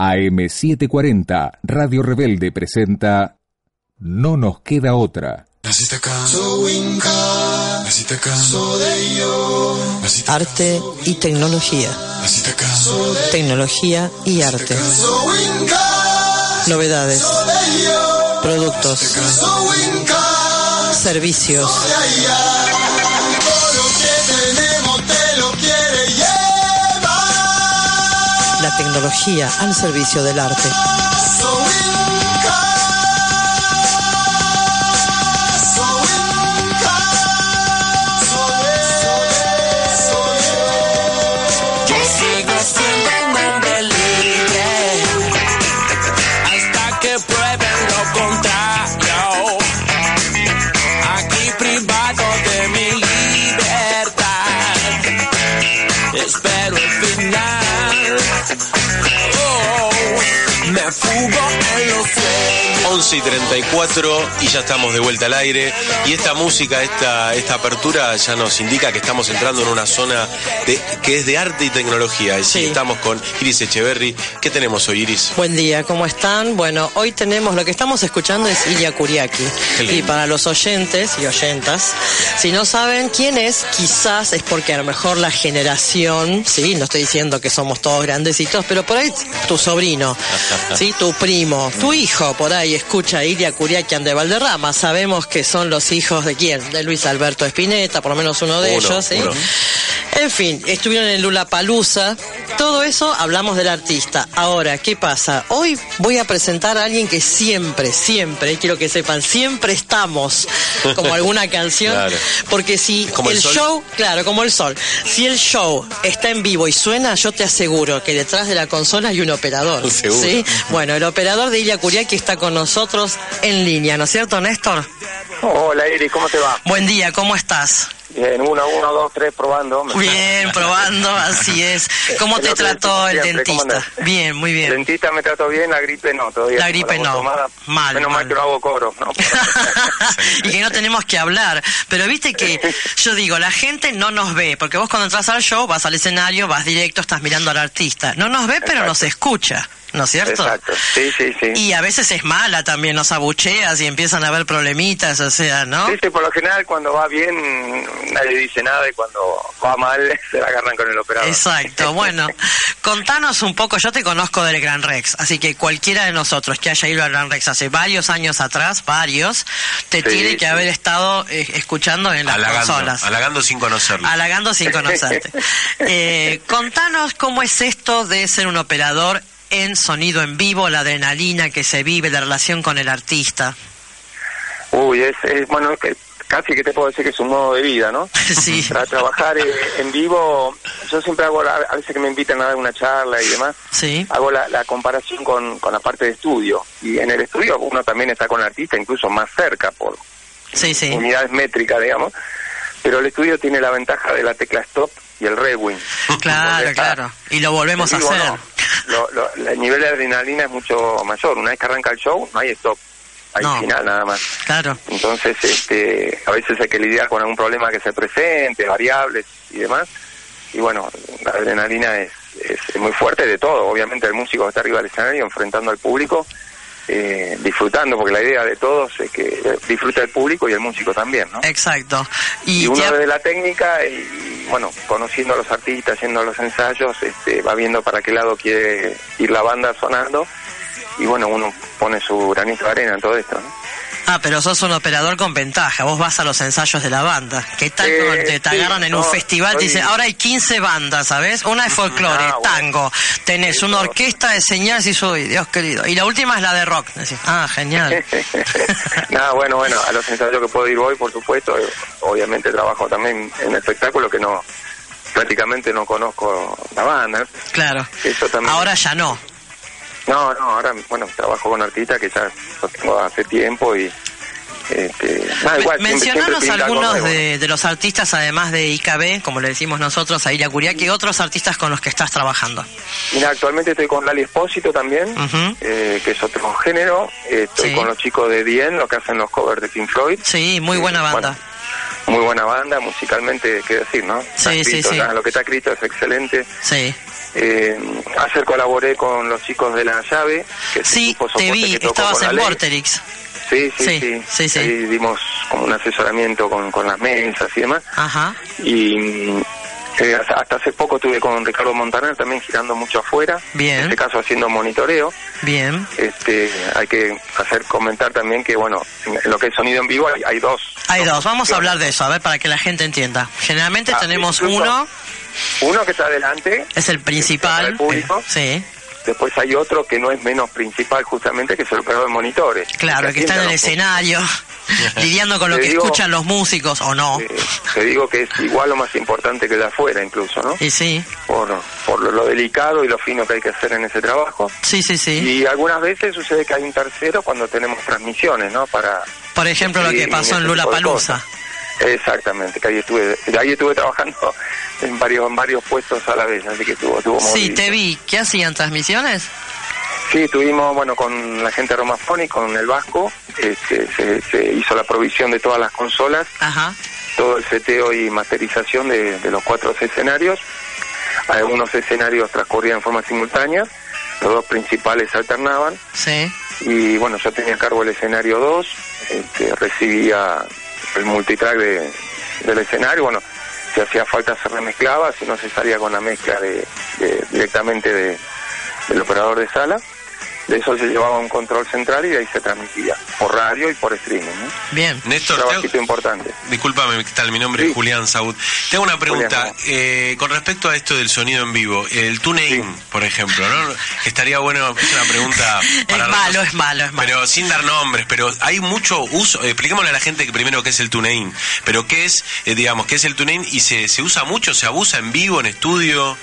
AM740 Radio Rebelde presenta No nos queda otra. Arte y tecnología. Tecnología y arte. Novedades. Productos. Servicios. La tecnología al servicio del arte. Me fugo en los sueños. 11 y 34 y ya estamos de vuelta al aire. Y esta música, esta, esta apertura ya nos indica que estamos entrando en una zona de, que es de arte y tecnología. Y sí, estamos con Iris Echeverry. ¿Qué tenemos hoy, Iris? Buen día, ¿cómo están? Bueno, hoy tenemos, lo que estamos escuchando es Ilya Kuriaki. Y para los oyentes y oyentas, si no saben quién es, quizás es porque a lo mejor la generación, sí, no estoy diciendo que somos todos grandecitos, pero por ahí tu sobrino, sí, tu primo, tu hijo, por ahí escucha a Ilya Kuriakian de Valderrama. Sabemos que son los hijos de quién? De Luis Alberto Espineta, por lo menos uno de Uno, ellos, ¿sí? uno. En fin, estuvieron en Lula Palusa. Todo eso hablamos del artista. Ahora, ¿qué pasa? Hoy voy a presentar a alguien que siempre, siempre, quiero que sepan, siempre estamos, como alguna canción. Claro. Porque si ¿Como el show, claro, como el sol, si el show está en vivo y suena, yo te aseguro que detrás de la consola hay un operador. Seguro. ¿sí? Bueno, el operador de Ilya Kuriaki está con nosotros en línea, ¿no es cierto, Néstor? Hola Iris, ¿cómo te va? Buen día, ¿cómo estás? Bien, uno, uno, dos, tres, probando. Bien, probando, así es. ¿Cómo te lo trató el siempre, ¿cómo dentista? Bien, muy El bien. dentista me trató bien, la gripe no, todavía. La gripe no. tomada. Mal, Menos mal. mal que no hago coro, ¿no? y que no tenemos que hablar. Pero viste que yo digo, la gente no nos ve, porque vos cuando entras al show vas al escenario, vas directo, estás mirando al artista. No nos ve, pero Exacto. nos escucha, ¿no es cierto? Exacto, sí, sí, sí. Y a veces es mala también, nos abucheas y empiezan a haber problemitas, o sea, ¿no? Sí, sí, por lo general cuando va bien nadie dice nada y cuando va mal se la agarran con el operador. Exacto, bueno, contanos un poco, yo te conozco del Gran Rex, así que cualquiera de nosotros que haya ido al Gran Rex hace varios años atrás, varios, te Sí, tiene que sí. haber estado eh, escuchando en las Halagando, consolas. halagando sin conocerlo. Halagando sin conocerte. Eh, contanos cómo es esto de ser un operador en sonido en vivo, la adrenalina que se vive, la relación con el artista. Uy, es, es bueno, es casi que te puedo decir que es un modo de vida, ¿no? Sí. Para trabajar eh, en vivo, yo siempre hago, la- a veces que me invitan a dar una charla y demás, Sí, hago la, la comparación con, con la parte de estudio. Y en el estudio uno también está con el artista incluso más cerca por sí, sí. unidades métricas, digamos. Pero el estudio tiene la ventaja de la tecla stop y el rewind. Claro, está- claro. Y lo volvemos a hacer. no. Lo- lo- el nivel de adrenalina es mucho mayor. Una vez que arranca el show, no hay stop. Hay No. final nada más. Claro. Entonces, este, a veces hay que lidiar con algún problema que se presente, variables y demás. Y bueno, la adrenalina es, es, es muy fuerte de todo. Obviamente el músico está arriba del escenario enfrentando al público, eh, disfrutando, porque la idea de todos es que disfruta el público y el músico también, ¿no? Exacto. Y Y, uno ha- desde la técnica y, bueno, conociendo a los artistas, haciendo los ensayos, este, va viendo para qué lado quiere ir la banda sonando y bueno, uno pone su granito de arena en todo esto, ¿no? Ah, pero sos un operador con ventaja. Vos vas a los ensayos de la banda. ¿Qué tal Eh, te, te sí, agarran en un festival? Soy- dicen, ahora hay 15 bandas, ¿sabes? Una es folclore, Ah, bueno. tango. Tenés Eso. una orquesta de señales y soy, Dios querido. Y la última es la de rock. Decís, ah, genial. Nada, bueno, bueno, a los ensayos que puedo ir hoy, por supuesto, obviamente trabajo también en espectáculo que no prácticamente no conozco la banda. Claro. Eso también. Ahora ya no. No, no, ahora, bueno, trabajo con artistas que ya lo tengo hace tiempo y. Este, nada, igual, Mencionanos siempre algunos de, de los artistas, además de IKB, como le decimos nosotros a Iria Curiaki, otros artistas con los que estás trabajando. Mira, actualmente estoy con Lali Espósito también, eh, que es otro género. Estoy Sí. con los chicos de Dien, lo que hacen los covers de Pink Floyd. Sí, muy buena Eh, banda. bueno, muy buena banda, musicalmente, qué decir, ¿no? Sí, sí, escrito sí. Lo que está escrito es excelente. Sí. Eh, ayer colaboré con los chicos de La Llave. Que Sí, te vi, que estabas en. Vorterix. Sí, sí, Sí, sí. sí, sí. Ahí dimos como un asesoramiento con, con las mesas y demás. Ajá. Y eh, hasta, hasta hace poco estuve con Ricardo Montaner también girando mucho afuera. Bien. En este caso haciendo monitoreo. Bien. Este, hay que hacer comentar también que, bueno, en lo que es sonido en vivo hay, hay dos. Hay dos, vamos a hablar de eso, a ver, para que la gente entienda. Generalmente Ah, tenemos incluso- uno, Uno que está adelante, es el principal. el público. Sí, después hay otro que no es menos principal justamente, que es el operador de monitores. claro, el que está en el escenario, lidiando con lo Te que digo- escuchan los músicos o no. Eh, te digo que es igual o más importante que de afuera incluso, ¿no? Y sí, Por, por lo, lo delicado y lo fino que hay que hacer en ese trabajo. sí, sí, sí. Y algunas veces sucede que hay un tercero cuando tenemos transmisiones, ¿no? Para Por ejemplo, lo que pasó en Lula Palusa. Exactamente, que ahí estuve, ahí estuve trabajando en varios en varios puestos a la vez, así que estuvo, estuvo Sí, te vi. ¿Qué hacían transmisiones? Sí, estuvimos, bueno, con la gente de Romafoni, con el Vasco, este, se, se hizo la provisión de todas las consolas, Ajá. todo el seteo y masterización de, de los cuatro escenarios. Algunos escenarios transcurrían en forma simultánea, los dos principales alternaban Sí. y bueno, yo tenía a cargo el escenario 2, este, recibía el multitrack de, del escenario, bueno, si hacía falta se remezclaba, si no se salía con la mezcla de, directamente de, del operador de sala. De eso se llevaba un control central y de ahí se transmitía por radio y por streaming. ¿no? Bien. Un Néstor, te trabajito importante. Disculpame, ¿qué tal? Mi nombre es. Julián Saud. Te hago una pregunta. Julián. eh, con respecto a esto del sonido en vivo, el TuneIn, Sí. por ejemplo, ¿no? Estaría bueno, es una pregunta para Es malo, es malo, es malo. Pero sin dar nombres, pero hay mucho uso. expliquémosle a la gente que primero qué es el TuneIn, pero qué es, eh, digamos, qué es el TuneIn y se, se usa mucho, se abusa en vivo, en estudio.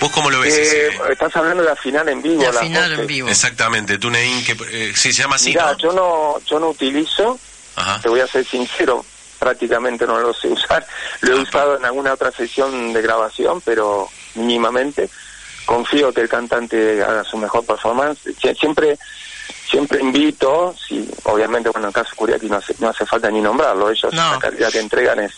¿Vos cómo lo ves? Eh, ese? estás hablando de afinar en vivo. De las afinar voces. en vivo. Exactamente, TuneIn, que eh, sí, se llama así, Mirá, ¿no? yo no, yo no utilizo, Ajá. te voy a ser sincero, prácticamente no lo sé usar. Lo he Ah, usado en alguna otra sesión de grabación, pero mínimamente. Confío que el cantante haga su mejor performance. Sie- Siempre siempre invito, si obviamente, bueno, en el caso de Curiaki no hace, no hace falta ni nombrarlo, ellos No. la calidad que entregan es,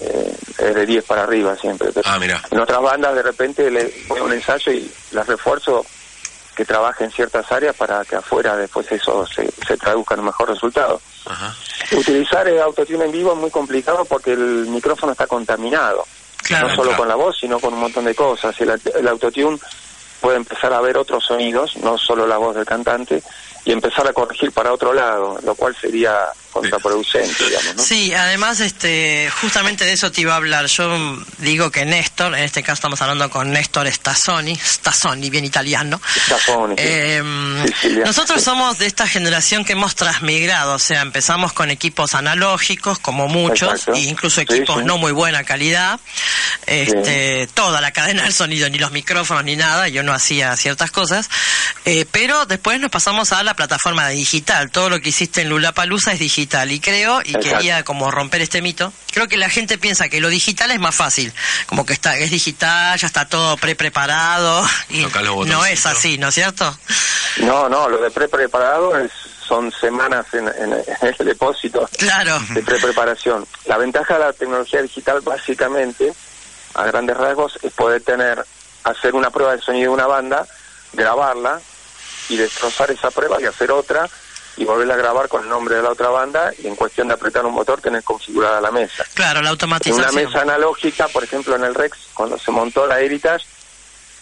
eh, es de 10 para arriba siempre. Pero Ah, mira. en otras bandas de repente le pongo un ensayo y las refuerzo que trabaje en ciertas áreas para que afuera después eso se, se traduzca en un mejor resultado. Ajá. Utilizar el autotune en vivo es muy complicado porque el micrófono está contaminado, Claro. no solo claro. con la voz, sino con un montón de cosas. El, el autotune puede empezar a ver otros sonidos, no solo la voz del cantante, y empezar a corregir para otro lado, lo cual sería contraproducente, digamos. ¿no? Sí, además, este, justamente de eso te iba a hablar. Yo digo que Néstor, en este caso estamos hablando con Néstor Stazzoni, Stazzoni, bien italiano. Stazzoni, sí. Eh, Sicilia. nosotros somos de esta generación que hemos transmigrado, o sea, empezamos con equipos analógicos, como muchos, e incluso Sí, equipos sí. no muy buena calidad. Este, toda la cadena del sonido, ni los micrófonos ni nada, yo no hacía ciertas cosas, eh, pero después nos pasamos a la plataforma digital. Todo lo que hiciste en Lulapalooza es digital y creo y Exacto. quería como romper este mito. Creo que la gente piensa que lo digital es más fácil, como que está es digital, ya está todo pre preparado y no es así, ¿no es cierto? No, no, lo de pre-preparado es- son semanas en, en- en el depósito Claro. de pre-preparación. La ventaja de la tecnología digital básicamente, a grandes rasgos, es poder tener, hacer una prueba de sonido de una banda, grabarla y destrozar esa prueba y hacer otra y volverla a grabar con el nombre de la otra banda y en cuestión de apretar un motor tener configurada la mesa. Claro, la En automatización. una mesa analógica, por ejemplo en el Rex, cuando se montó la Heritage,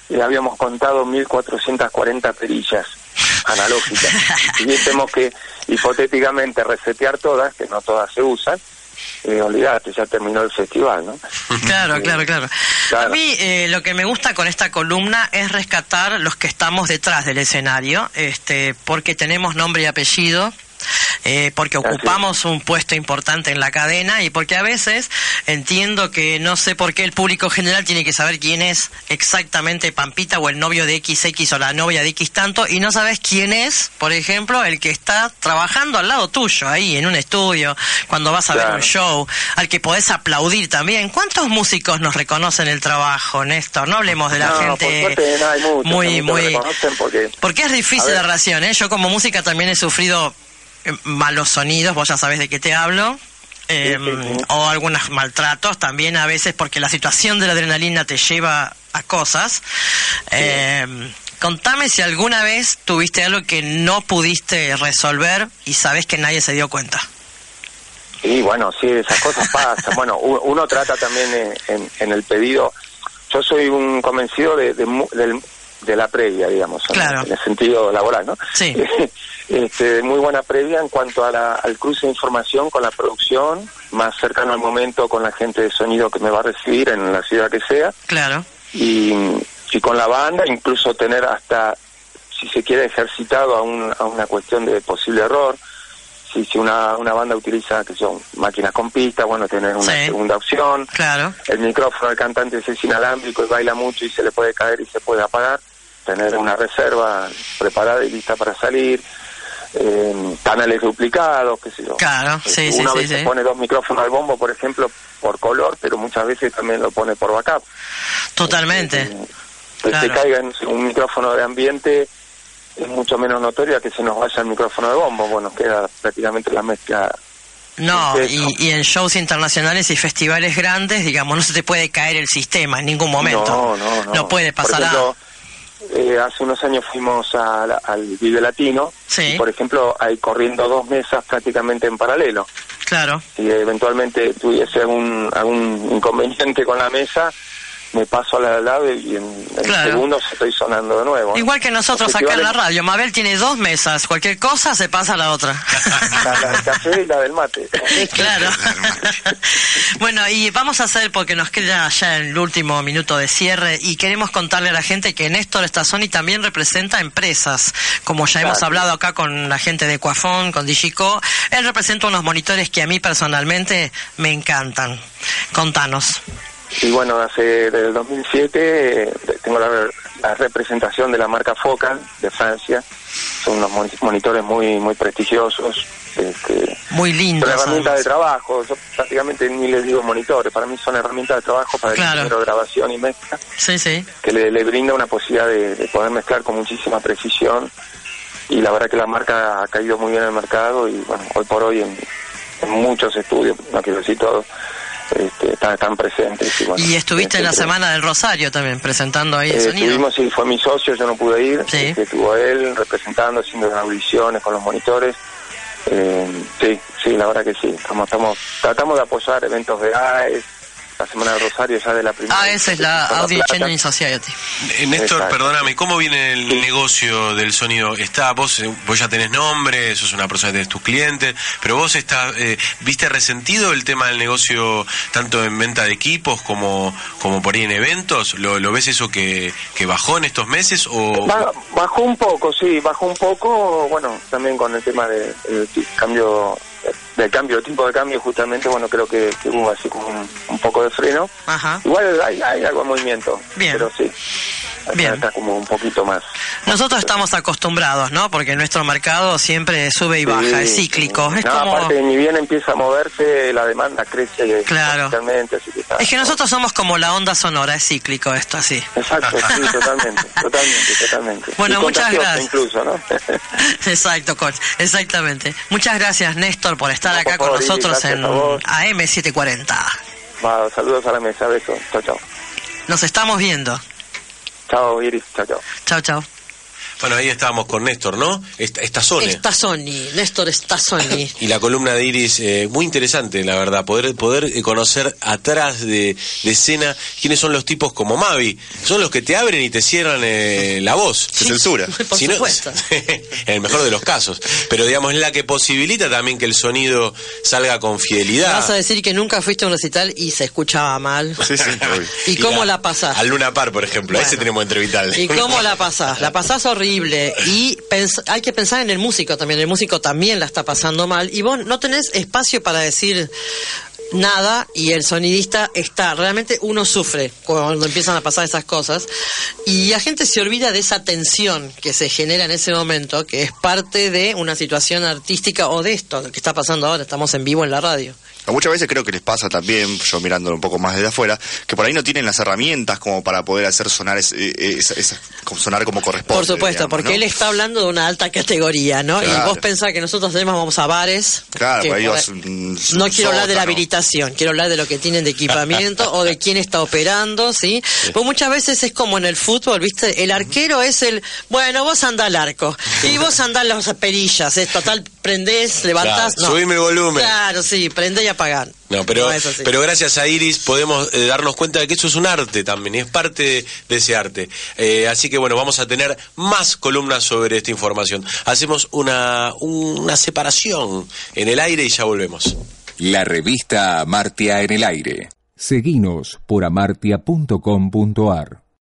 le habíamos contado 1440 perillas analógicas. y tenemos que hipotéticamente resetear todas, que no todas se usan, eh, olvídate, ya terminó el festival, ¿no? Claro, Sí. claro, claro. A mí eh, lo que me gusta con esta columna es rescatar los que estamos detrás del escenario, este, porque tenemos nombre y apellido. Eh, porque ocupamos un puesto importante en la cadena y porque a veces entiendo que no sé por qué el público general tiene que saber quién es exactamente Pampita o el novio de XX o la novia de X tanto y no sabes quién es, por ejemplo, el que está trabajando al lado tuyo, ahí en un estudio, cuando vas a ver un show, al que podés aplaudir también. ¿Cuántos músicos nos reconocen el trabajo, Néstor? No hablemos de la No, gente por no hay muy, muy... porque Porque es difícil la relación, ¿eh? Yo como música también he sufrido malos sonidos, vos ya sabés de qué te hablo. eh, Sí, sí, sí. o algunos maltratos también a veces porque la situación de la adrenalina te lleva a cosas. Eh, contame si alguna vez tuviste algo que no pudiste resolver y sabes que nadie se dio cuenta. Sí, bueno, sí, esas cosas pasan. Bueno, uno trata también eh, en, en el pedido. Yo soy un convencido de, de, del- de la previa, digamos, en- Claro. en el sentido laboral, ¿no? Sí. este, muy buena previa en cuanto a la- al cruce de información con la producción, más cercano al momento con la gente de sonido que me va a recibir en la ciudad que sea, Claro, y, y con la banda, incluso tener hasta, si se quiere, ejercitado a, un- a una cuestión de posible error. Si, si una, una banda utiliza que son máquinas con pista, bueno, tener una Sí. segunda opción. claro. El micrófono del cantante es inalámbrico y baila mucho y se le puede caer y se puede apagar. Tener una reserva preparada y lista para salir. Eh, canales duplicados, qué sé yo. Claro, sí, sí, Una sí, vez se pone dos micrófonos al bombo, por ejemplo, por color, pero muchas veces también lo pone por backup. Totalmente. Eh, que Claro. se caiga en un micrófono de ambiente es mucho menos notorio a que se nos vaya el micrófono de bombo. Bueno, queda prácticamente la mezcla. No, y, y en shows internacionales y festivales grandes, digamos, no se te puede caer el sistema en ningún momento. No, no, no. No puede pasar nada. Eh, hace unos años fuimos a al Vive Latino. Sí. Y, por ejemplo, hay corriendo dos mesas prácticamente en paralelo. Claro. Si eventualmente tuviese algún, algún inconveniente con la mesa, me paso a la lado y en, en Claro. segundos estoy sonando de nuevo. Igual que nosotros acá en la radio. Mabel tiene dos mesas. Cualquier cosa se pasa a la otra. La, la del café y la del mate. claro. bueno, y vamos a hacer, porque nos queda ya el último minuto de cierre, y queremos contarle a la gente que Néstor Stazoni también representa empresas, como ya hemos Claro. hablado acá con la gente de Cuafón, con Digico. Él representa unos monitores que a mí personalmente me encantan. Contanos. Y bueno, hace desde el 2007 eh, tengo la, la representación de la marca Focal de Francia. Son unos moni- monitores muy muy prestigiosos. Este, Muy lindos. son herramientas de trabajo. Yo prácticamente ni les digo monitores. Para mí son herramientas de trabajo para Claro. el grabación y mezcla Sí, sí. que le, le brinda una posibilidad de, de poder mezclar con muchísima precisión. Y la verdad que la marca ha caído muy bien en el mercado y bueno, hoy por hoy en, en muchos estudios, no quiero decir todos, este, están, están presentes. Y, bueno, Y estuviste en la Semana del Rosario también, presentando ahí el eh, sonido. Estuvimos, sí, fue mi socio, yo no pude ir. Sí. este, estuvo él representando, haciendo las audiciones con los monitores. Eh, sí, sí, la verdad que sí. Estamos, estamos, tratamos de apoyar eventos de AES, la Semana del Rosario ya de la primera. Ah, esa es la Audio. Engineering Society. Eh, Néstor, Exacto. perdóname, ¿cómo viene el Sí. negocio del sonido? Está, vos, eh, vos ya tenés nombre, sos una persona que tenés tus clientes, pero vos estás, eh, ¿viste resentido el tema del negocio tanto en venta de equipos como, como por ahí en eventos? ¿Lo, lo ves eso que, que bajó en estos meses o...? Ba- bajó un poco, sí, bajó un poco, bueno, también con el tema del cambio, del cambio, el tipo de cambio, justamente, bueno, creo que, que hubo así como un, un poco de freno. Ajá. Igual hay, hay algo de movimiento, Bien. pero sí, Bien. está como un poquito más. Nosotros estamos acostumbrados, ¿no? Porque nuestro mercado siempre sube y baja, Sí, es cíclico. Es no, como... aparte, ni bien empieza a moverse, la demanda crece Claro. así que está- Es que nosotros somos como la onda sonora, es cíclico esto, así. Exacto, sí, totalmente, totalmente, totalmente. Bueno, Y muchas gracias. incluso, ¿no? Exacto, coach, exactamente. Muchas gracias, Néstor, por estar No, acá por con favor, nosotros en a vos. AM740. Va, saludos a la mesa, besos. Chao, chao. Nos estamos viendo. Chao, Iris, chao, chao. Chao, chao. Bueno, ahí estábamos con Néstor, ¿no? Esta, esta zona. Está Sony, Néstor está Sony. Y la columna de Iris, eh, muy interesante, la verdad, poder poder eh, conocer atrás de, de escena quiénes son los tipos como Mavi. Son los que te abren y te cierran eh, la voz. Sí, censura. por Si no- supuesto. en el mejor de los casos. Pero digamos, es la que posibilita también que el sonido salga con fidelidad. Vas a decir que nunca fuiste a un recital y se escuchaba mal. Sí, sí, obvio. ¿Y cómo la pasás? Al Luna Par, por ejemplo, a ese Bueno. tenemos que entrevistarle. ¿Y cómo la pasás? ¿La pasás horrible? Y hay que pensar en el músico también. El músico también la está pasando mal. Y vos no tenés espacio para decir nada y el sonidista está. Realmente uno sufre cuando empiezan a pasar esas cosas. Y la gente se olvida de esa tensión que se genera en ese momento, que es parte de una situación artística o de esto que está pasando ahora. Estamos en vivo en la radio. Muchas veces creo que les pasa también, yo mirándolo un poco más desde afuera, que por ahí no tienen las herramientas como para poder hacer sonar eh, como sonar como corresponde. Por supuesto, digamos, porque ¿no? él está hablando de una alta categoría, ¿no? Y vos pensás que nosotros además vamos a bares. Claro, que por ahí por vas ahí- un- No quiero hablar de la habilitación, quiero hablar de lo que tienen de equipamiento o de quién está operando, ¿sí? Pues muchas veces es como en el fútbol, ¿viste? El arquero es el, bueno, vos andás al arco y vos andás las perillas, es total, prendés, levantás, Claro, no. subime el volumen. Claro, sí, prende y apagar. No, pero, es así. pero gracias a Iris podemos eh, darnos cuenta de que eso es un arte también, y es parte de, de ese arte. Eh, así que bueno, vamos a tener más columnas sobre esta información. Hacemos una, una separación en el aire y ya volvemos. La revista Amartia en el aire. Seguinos por amartia.com.ar.